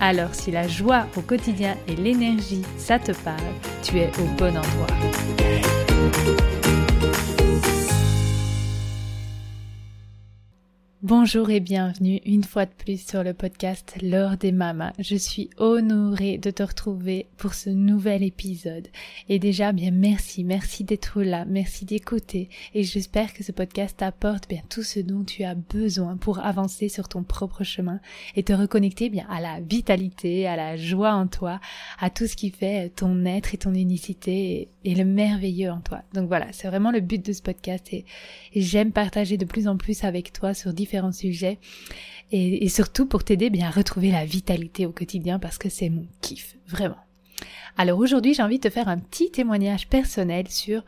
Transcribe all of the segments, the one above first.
Alors si la joie au quotidien et l'énergie, ça te parle, tu es au bon endroit. Bonjour et bienvenue une fois de plus sur le podcast L'heure des mamas. Je suis honorée de te retrouver pour ce nouvel épisode. Et déjà, bien merci, merci d'être là, merci d'écouter. Et j'espère que ce podcast t'apporte bien tout ce dont tu as besoin pour avancer sur ton propre chemin et te reconnecter bien à la vitalité, à la joie en toi, à tout ce qui fait ton être et ton unicité et, le merveilleux en toi. Donc voilà, c'est vraiment le but de ce podcast et, et j'aime partager de plus en plus avec toi sur différents sujets et, surtout pour t'aider bien à retrouver la vitalité au quotidien parce que c'est mon kiff, vraiment. Alors aujourd'hui, j'ai envie de te faire un petit témoignage personnel sur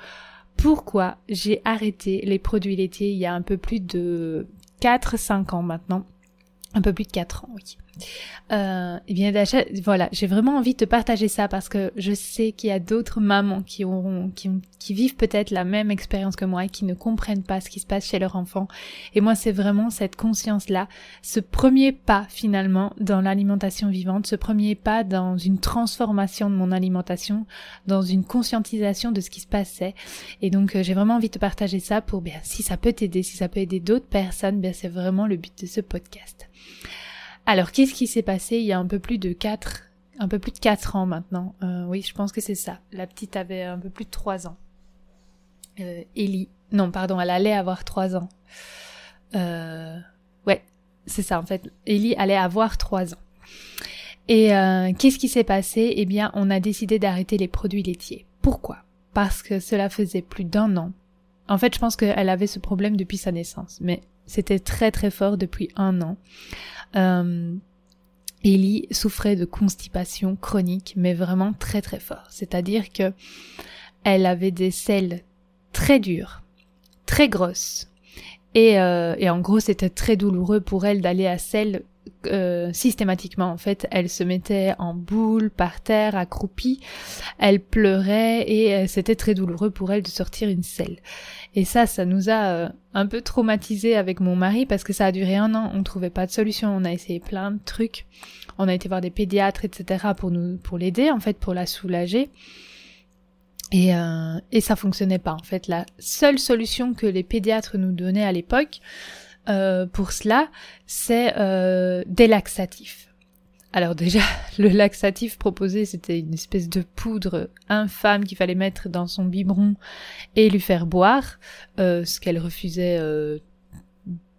pourquoi j'ai arrêté les produits laitiers il y a un peu plus de 4-5 ans maintenant. Un peu plus de 4 ans, oui. Euh, et bien voilà, j'ai vraiment envie de te partager ça parce que je sais qu'il y a d'autres mamans qui auront, qui, qui vivent peut-être la même expérience que moi et qui ne comprennent pas ce qui se passe chez leur enfant. Et moi, c'est vraiment cette conscience-là, ce premier pas finalement dans l'alimentation vivante, ce premier pas dans une transformation de mon alimentation, dans une conscientisation de ce qui se passait. Et donc, euh, j'ai vraiment envie de te partager ça pour bien, si ça peut t'aider, si ça peut aider d'autres personnes, bien, c'est vraiment le but de ce podcast. Alors, qu'est-ce qui s'est passé il y a un peu plus de 4, un peu plus de 4 ans maintenant? Euh, Oui, je pense que c'est ça. La petite avait un peu plus de 3 ans. Euh, Ellie, non, pardon, elle allait avoir 3 ans. Euh, ouais, c'est ça en fait. Ellie allait avoir 3 ans. Et euh, qu'est-ce qui s'est passé? Eh bien, on a décidé d'arrêter les produits laitiers. Pourquoi? Parce que cela faisait plus d'un an. En fait, je pense qu'elle avait ce problème depuis sa naissance, mais c'était très très fort depuis un an. Euh, Ellie souffrait de constipation chronique, mais vraiment très très fort. C'est-à-dire que elle avait des selles très dures, très grosses, et, euh, et en gros c'était très douloureux pour elle d'aller à selles euh, systématiquement en fait elle se mettait en boule par terre accroupie elle pleurait et euh, c'était très douloureux pour elle de sortir une selle. Et ça ça nous a euh, un peu traumatisé avec mon mari parce que ça a duré un an. On trouvait pas de solution. On a essayé plein de trucs. On a été voir des pédiatres etc pour nous pour l'aider en fait pour la soulager. Et, et ça fonctionnait pas en fait. La seule solution que les pédiatres nous donnaient à l'époque euh, pour cela, c'est euh, des laxatifs. Alors déjà, le laxatif proposé, c'était une espèce de poudre infâme qu'il fallait mettre dans son biberon et lui faire boire, euh, ce qu'elle refusait euh,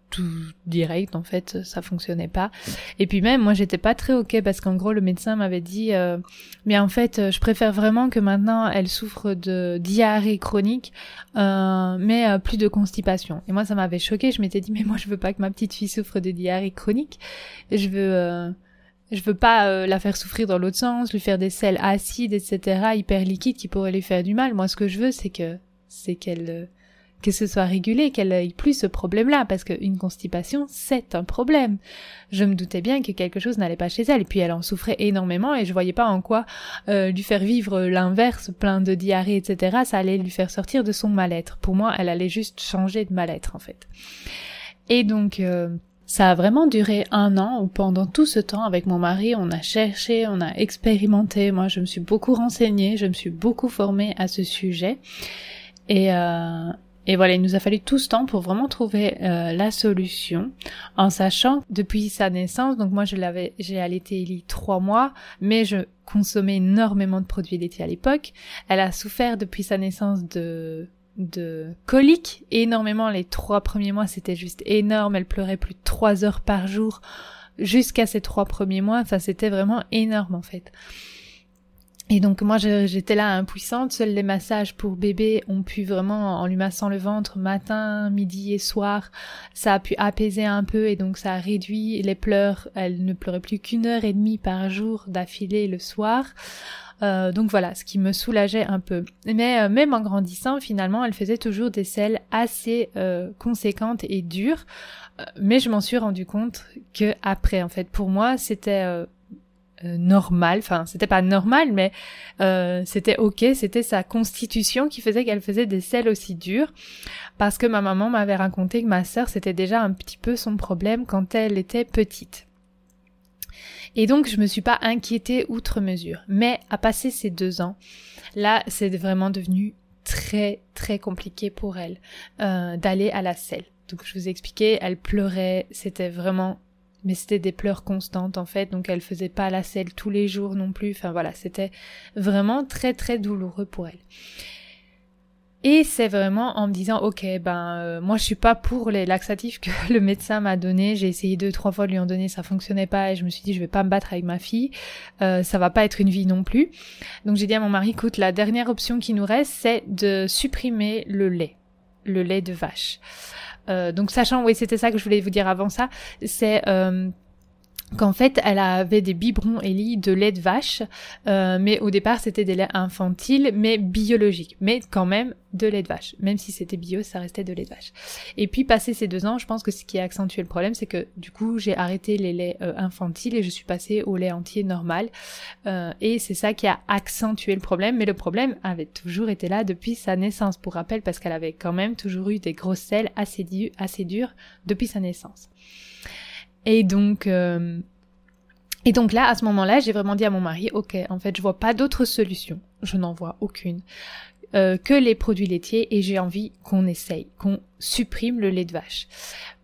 tout direct en fait ça fonctionnait pas et puis même moi j'étais pas très ok parce qu'en gros le médecin m'avait dit euh, mais en fait euh, je préfère vraiment que maintenant elle souffre de diarrhée chronique euh, mais euh, plus de constipation et moi ça m'avait choqué je m'étais dit mais moi je veux pas que ma petite fille souffre de diarrhée chronique je veux je veux pas la faire souffrir dans l'autre sens, lui faire des sels acides, etc., hyper liquides qui pourraient lui faire du mal. Moi, ce que je veux, c'est que, c'est qu'elle, que ce soit régulé, qu'elle ait plus ce problème-là, parce qu'une constipation, c'est un problème. Je me doutais bien que quelque chose n'allait pas chez elle, et puis elle en souffrait énormément, et je voyais pas en quoi euh, lui faire vivre l'inverse, plein de diarrhée, etc., ça allait lui faire sortir de son mal-être. Pour moi, elle allait juste changer de mal-être, en fait. Et donc... Euh, ça a vraiment duré un an où pendant tout ce temps avec mon mari on a cherché, on a expérimenté, moi je me suis beaucoup renseignée, je me suis beaucoup formée à ce sujet et, euh, et voilà, il nous a fallu tout ce temps pour vraiment trouver euh, la solution, en sachant depuis sa naissance, donc moi je l'avais, j'ai allaité Ellie trois mois, mais je consommais énormément de produits laitiers à l'époque. Elle a souffert depuis sa naissance de de coliques énormément. Les trois premiers mois c'était juste énorme. Elle pleurait plus de trois heures par jour jusqu'à ces trois premiers mois. Ça c'était vraiment énorme en fait Et donc moi j'étais là impuissante, seuls les massages pour bébé ont pu vraiment, en lui massant le ventre matin, midi et soir, ça a pu apaiser un peu et donc ça a réduit les pleurs. Elle ne pleurait plus qu'une heure et demie par jour d'affilée le soir. Euh, donc voilà, ce qui me soulageait un peu. Mais euh, même en grandissant, finalement, elle faisait toujours des selles assez euh, conséquentes et dures. mais je m'en suis rendu compte que après, en fait, pour moi, c'était normal. Enfin, c'était pas normal, mais c'était ok. C'était sa constitution qui faisait qu'elle faisait des selles aussi dures. Parce que ma maman m'avait raconté que ma sœur, c'était déjà un petit peu son problème quand elle était petite. Et donc, je me suis pas inquiétée outre mesure. Mais à passer ces deux ans, là, c'est vraiment devenu très, très compliqué pour elle euh, d'aller à la selle. Donc, je vous ai expliqué, elle pleurait, c'était vraiment mais c'était des pleurs constantes en fait, donc elle faisait pas la selle tous les jours non plus. Enfin voilà, c'était vraiment très très douloureux pour elle. Et c'est vraiment en me disant, ok, ben euh, moi je suis pas pour les laxatifs que le médecin m'a donné. J'ai essayé deux trois fois de lui en donner, ça fonctionnait pas, et je me suis dit je vais pas me battre avec ma fille, euh, ça va pas être une vie non plus. Donc j'ai dit à mon mari, écoute, la dernière option qui nous reste, c'est de supprimer le lait, le lait de vache. Euh, donc sachant, oui, c'était ça que je voulais vous dire avant ça, c'est euh, qu'en fait elle avait des biberons Ellie de lait de vache, euh, mais au départ c'était des laits infantiles, mais biologiques, mais quand même de lait de vache. Même si c'était bio, ça restait de lait de vache. Et puis passé ces deux ans, je pense que ce qui a accentué le problème, c'est que du coup j'ai arrêté les laits euh, infantiles et je suis passée au lait entier normal. Euh, et c'est ça qui a accentué le problème, mais le problème avait toujours été là depuis sa naissance, pour rappel, parce qu'elle avait quand même toujours eu des grosses selles assez, assez dures depuis sa naissance. Et donc, euh, et donc là, à ce moment-là, j'ai vraiment dit à mon mari, ok, en fait, je vois pas d'autre solution, je n'en vois aucune, euh, que les produits laitiers et j'ai envie qu'on essaye, qu'on supprime le lait de vache.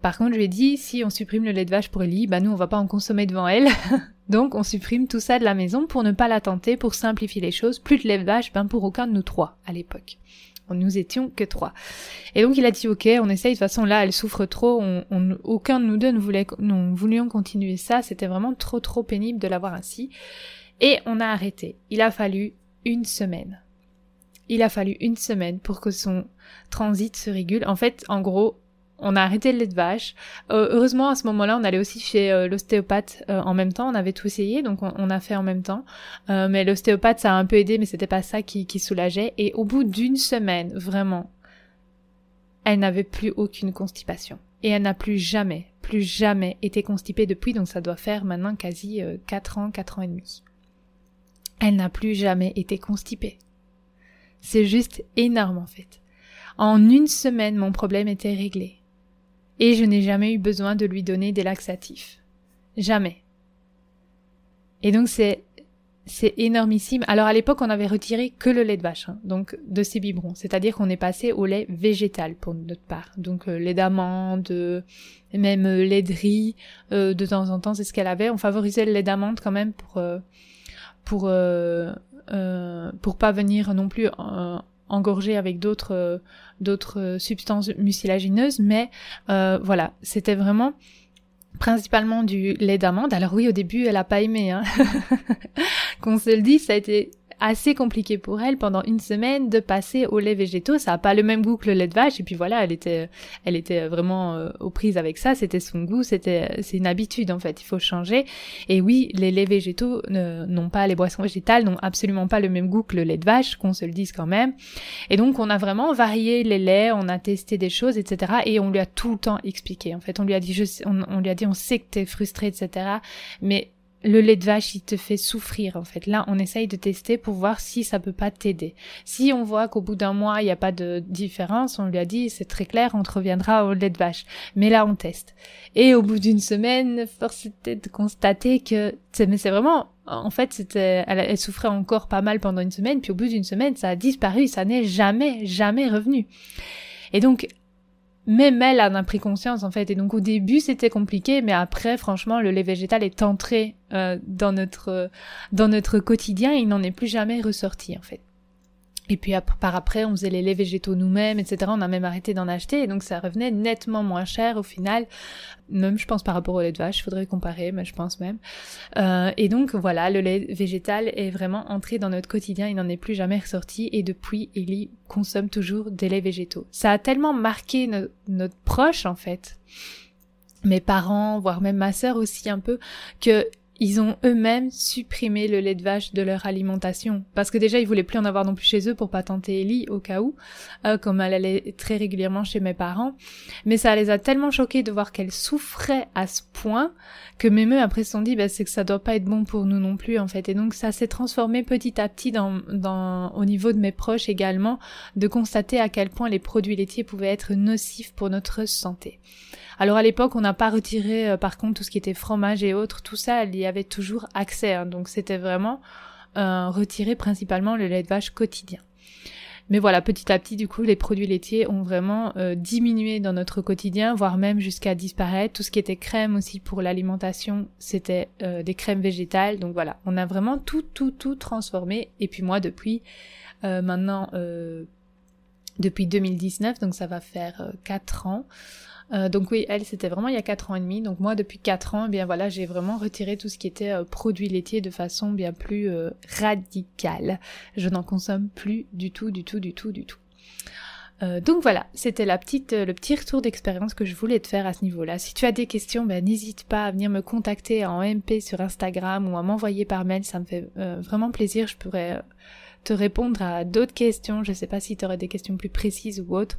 Par contre, je lui ai dit, si on supprime le lait de vache pour Ellie, bah nous, on va pas en consommer devant elle. donc, on supprime tout ça de la maison pour ne pas la tenter, pour simplifier les choses. Plus de lait de vache, ben pour aucun de nous trois à l'époque nous étions que trois. Et donc il a dit ok, on essaye. De toute façon là, elle souffre trop. Aucun de nous deux ne voulait, nous voulions continuer ça. C'était vraiment trop trop pénible de l'avoir ainsi. Et on a arrêté. Il a fallu une semaine. Il a fallu une semaine pour que son transit se régule. En fait, en gros, on a arrêté le lait de vache. Euh, heureusement, à ce moment-là, on allait aussi chez euh, l'ostéopathe euh, en même temps. On avait tout essayé, donc on, a fait en même temps. mais l'ostéopathe, ça a un peu aidé, mais c'était pas ça qui, qui soulageait. Et au bout d'une semaine, vraiment, elle n'avait plus aucune constipation. Et elle n'a plus jamais, plus jamais été constipée depuis, donc ça doit faire maintenant quasi 4 ans, 4 ans et demi. Elle n'a plus jamais été constipée. C'est juste énorme en fait. En une semaine, mon problème était réglé et je n'ai jamais eu besoin de lui donner des laxatifs. Jamais. Et donc c'est c'est énormissime. Alors à l'époque, on avait retiré que le lait de vache, hein, donc de ces biberons. C'est-à-dire qu'on est passé au lait végétal pour notre part. Donc euh, lait d'amande, euh, même euh, lait de riz, de temps en temps, c'est ce qu'elle avait. On favorisait le lait d'amande quand même pour pour pour pas venir non plus engorgé avec d'autres euh, d'autres euh, substances mucilagineuses, mais euh, voilà, c'était vraiment principalement du lait d'amande. Alors oui, au début, elle a pas aimé, hein. qu'on se le dise, ça a été assez compliqué pour elle pendant une semaine de passer au lait végétaux. Ça a pas le même goût que le lait de vache. Et puis voilà, elle était, elle était vraiment euh, aux prises avec ça. C'était son goût. C'était, c'est une habitude en fait. Il faut changer. Et oui, les laits végétaux n'ont pas, les boissons végétales n'ont absolument pas le même goût que le lait de vache, qu'on se le dise quand même. Et donc on a vraiment varié les laits, on a testé des choses, etc. Et on lui a tout le temps expliqué. En fait, on lui a dit, je, on, on lui a dit, on sait que t'es frustré, etc. Mais le lait de vache, il te fait souffrir en fait. Là, on essaye de tester pour voir si ça peut pas t'aider. Si on voit qu'au bout d'un mois, il n'y a pas de différence, on lui a dit, c'est très clair, on te reviendra au lait de vache. Mais là, on teste. Et au bout d'une semaine, force était de constater que, mais c'est vraiment, en fait, c'était, elle, elle, souffrait encore pas mal pendant une semaine, puis au bout d'une semaine, ça a disparu, ça n'est jamais, jamais revenu. Et donc, même elle en a pris conscience en fait. Et donc au début c'était compliqué mais après franchement le lait végétal est entré euh, dans notre dans notre quotidien et il n'en est plus jamais ressorti en fait Et puis par après, on faisait les laits végétaux nous-mêmes, etc. On a même arrêté d'en acheter, et donc ça revenait nettement moins cher au final. Même, je pense, par rapport au lait de vache, il faudrait comparer, mais je pense même. Euh, et donc voilà, le lait végétal est vraiment entré dans notre quotidien, il n'en est plus jamais ressorti, et depuis, Ellie consomme toujours des laits végétaux. Ça a tellement marqué notre proche, en fait, mes parents, voire même ma sœur aussi un peu, que ils ont eux-mêmes supprimé le lait de vache de leur alimentation. Parce que déjà ils voulaient plus en avoir non plus chez eux pour pas tenter Ellie au cas où euh, comme elle allait très régulièrement chez mes parents. Mais ça les a tellement choqués de voir qu'elle souffrait à ce point que même eux après se sont dit bah, c'est que ça doit pas être bon pour nous non plus en fait. Et donc ça s'est transformé petit à petit dans, dans au niveau de mes proches également de constater à quel point les produits laitiers pouvaient être nocifs pour notre santé. Alors à l'époque, on n'a pas retiré euh, par contre tout ce qui était fromage et autres, tout ça, avait toujours accès. Hein. donc c'était vraiment euh, retirer principalement le lait de vache quotidien. Mais voilà, petit à petit, du coup, les produits laitiers ont vraiment euh, diminué dans notre quotidien, voire même jusqu'à disparaître. Tout ce qui était crème aussi pour l'alimentation, c'était des crèmes végétales. Donc voilà, on a vraiment tout, tout, tout transformé. Et puis moi, depuis maintenant, depuis 2019, donc ça va faire 4 ans, euh, donc oui, elle, c'était vraiment il y a 4 ans et demi. Donc moi, depuis 4 ans, eh bien voilà, j'ai vraiment retiré tout ce qui était euh, produits laitiers de façon bien plus euh, radicale. Je n'en consomme plus du tout, du tout, du tout, du tout. donc voilà, c'était la petite, le petit retour d'expérience que je voulais te faire à ce niveau-là. Si tu as des questions, ben, n'hésite pas à venir me contacter en MP sur Instagram ou à m'envoyer par mail. Ça me fait vraiment plaisir. Je pourrais te répondre à d'autres questions. Je ne sais pas si tu aurais des questions plus précises ou autres.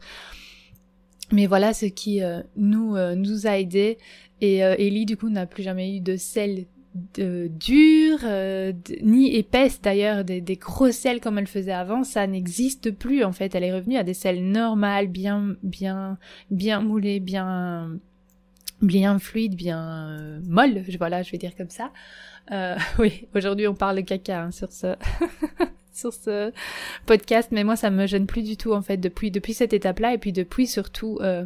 Mais voilà ce qui euh, nous euh, nous a aidé et euh, Ellie du coup n'a plus jamais eu de sel de, dur ni épaisse d'ailleurs des, des gros sels comme elle faisait avant. Ça n'existe plus en fait. Elle est revenue à des sels normales bien bien bien moulés bien bien fluides bien molles voilà je vais dire comme ça. Oui aujourd'hui on parle caca hein, sur ce sur ce podcast, mais moi ça me gêne plus du tout en fait depuis depuis cette étape-là et puis depuis surtout euh,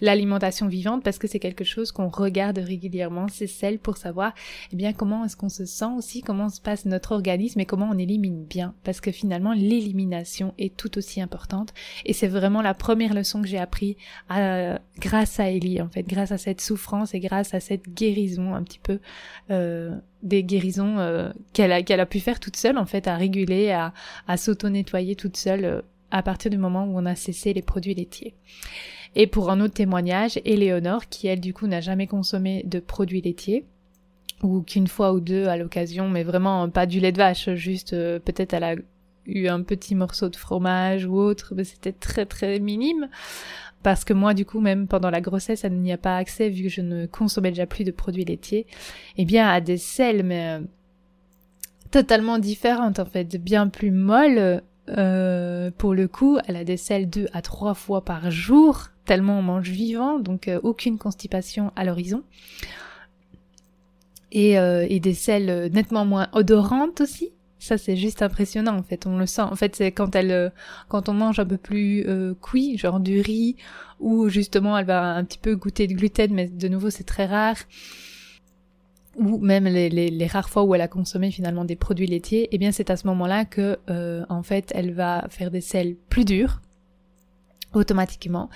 l'alimentation vivante parce que c'est quelque chose qu'on regarde régulièrement, c'est celle pour savoir eh bien comment est-ce qu'on se sent aussi, comment se passe notre organisme et comment on élimine bien. Parce que finalement l'élimination est tout aussi importante et c'est vraiment la première leçon que j'ai appris à, grâce à Ellie en fait, grâce à cette souffrance et grâce à cette guérison un petit peu euh, des guérisons euh, qu'elle a, qu'elle a pu faire toute seule en fait, à réguler, à, à s'auto-nettoyer toute seule euh, à partir du moment où on a cessé les produits laitiers. Et pour un autre témoignage, Éléonore, qui elle du coup n'a jamais consommé de produits laitiers, ou qu'une fois ou deux à l'occasion, mais vraiment pas du lait de vache, juste euh, peut-être elle a eu un petit morceau de fromage ou autre, mais c'était très très minime parce que moi du coup même pendant la grossesse elle n'y a pas accès vu que je ne consommais déjà plus de produits laitiers, eh bien à des sels mais euh, totalement différentes en fait, bien plus molles. Euh, pour le coup, elle a des sels deux à trois fois par jour, tellement on mange vivant, donc euh, aucune constipation à l'horizon. Et, et des sels nettement moins odorantes aussi, ça c'est juste impressionnant en fait, on le sent. En fait, c'est quand elle euh, quand on mange un peu plus euh, cuit, genre du riz ou justement elle va un petit peu goûter de gluten mais de nouveau c'est très rare ou même les, rares fois où elle a consommé finalement des produits laitiers, eh bien c'est à ce moment-là que euh, en fait elle va faire des sels plus durs automatiquement.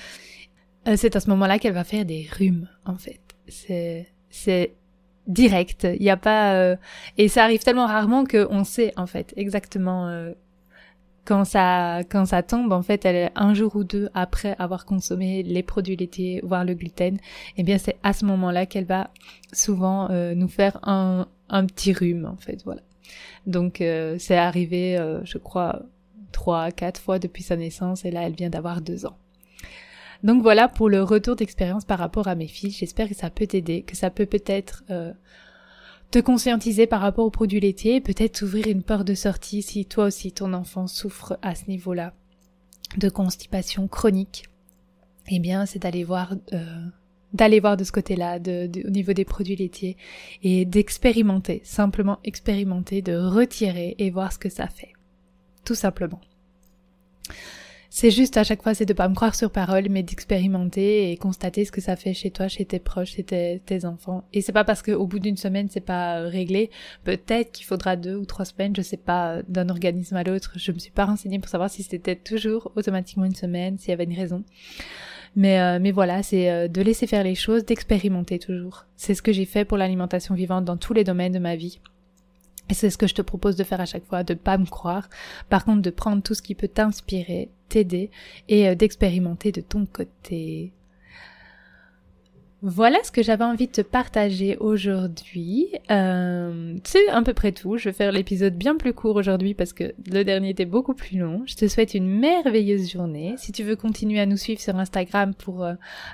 c'est à ce moment-là qu'elle va faire des rhumes en fait. C'est c'est direct. Il a pas euh, et ça arrive tellement rarement que on sait en fait exactement euh, quand ça quand ça tombe en fait elle est un jour ou deux après avoir consommé les produits laitiers voire le gluten. Eh bien c'est à ce moment-là qu'elle va souvent euh, nous faire un un petit rhume en fait voilà. Donc c'est arrivé je crois trois quatre fois depuis sa naissance et là elle vient d'avoir deux ans. Donc voilà pour le retour d'expérience par rapport à mes filles. J'espère que ça peut t'aider, que ça peut peut-être euh, te conscientiser par rapport aux produits laitiers, peut-être t'ouvrir une porte de sortie si toi aussi ton enfant souffre à ce niveau-là de constipation chronique. Eh bien, c'est d'aller voir euh, d'aller voir de ce côté-là, au niveau des produits laitiers, et d'expérimenter, simplement expérimenter, de retirer et voir ce que ça fait. Tout simplement. C'est juste à chaque fois, c'est de pas me croire sur parole, mais d'expérimenter et constater ce que ça fait chez toi, chez tes proches, chez tes, enfants. Et c'est pas parce qu'au bout d'une semaine, c'est pas réglé. Peut-être qu'il faudra deux ou trois semaines, je sais pas, d'un organisme à l'autre. Je me suis pas renseignée pour savoir si c'était toujours automatiquement une semaine, s'il y avait une raison. Mais, euh, mais voilà, c'est euh, de laisser faire les choses, d'expérimenter toujours. C'est ce que j'ai fait pour l'alimentation vivante dans tous les domaines de ma vie. Et c'est ce que je te propose de faire à chaque fois, de pas me croire. Par contre, de prendre tout ce qui peut t'inspirer, t'aider et euh, d'expérimenter de ton côté. Voilà ce que j'avais envie de te partager aujourd'hui. Euh, c'est à peu près tout. Je vais faire l'épisode bien plus court aujourd'hui parce que le dernier était beaucoup plus long. Je te souhaite une merveilleuse journée. Si tu veux continuer à nous suivre sur Instagram pour euh,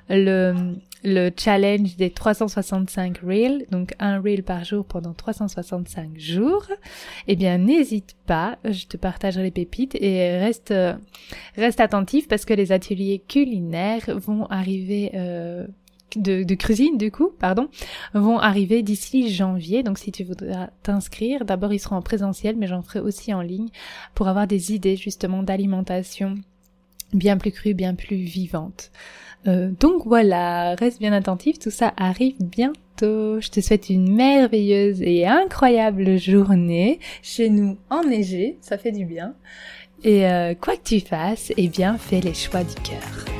le, le challenge des 365 reels, donc un reel par jour pendant 365 jours, eh bien n'hésite pas. Je te partagerai les pépites et reste reste attentif parce que les ateliers culinaires vont arriver. Euh, de, cuisine du coup, pardon, vont arriver d'ici janvier. Donc si tu voudras t'inscrire, d'abord ils seront en présentiel, mais j'en ferai aussi en ligne pour avoir des idées justement d'alimentation bien plus crue, bien plus vivante. Euh, donc voilà, reste bien attentif, tout ça arrive bientôt. Je te souhaite une merveilleuse et incroyable journée chez nous enneigé, ça fait du bien. Et euh, quoi que tu fasses, eh bien fais les choix du cœur.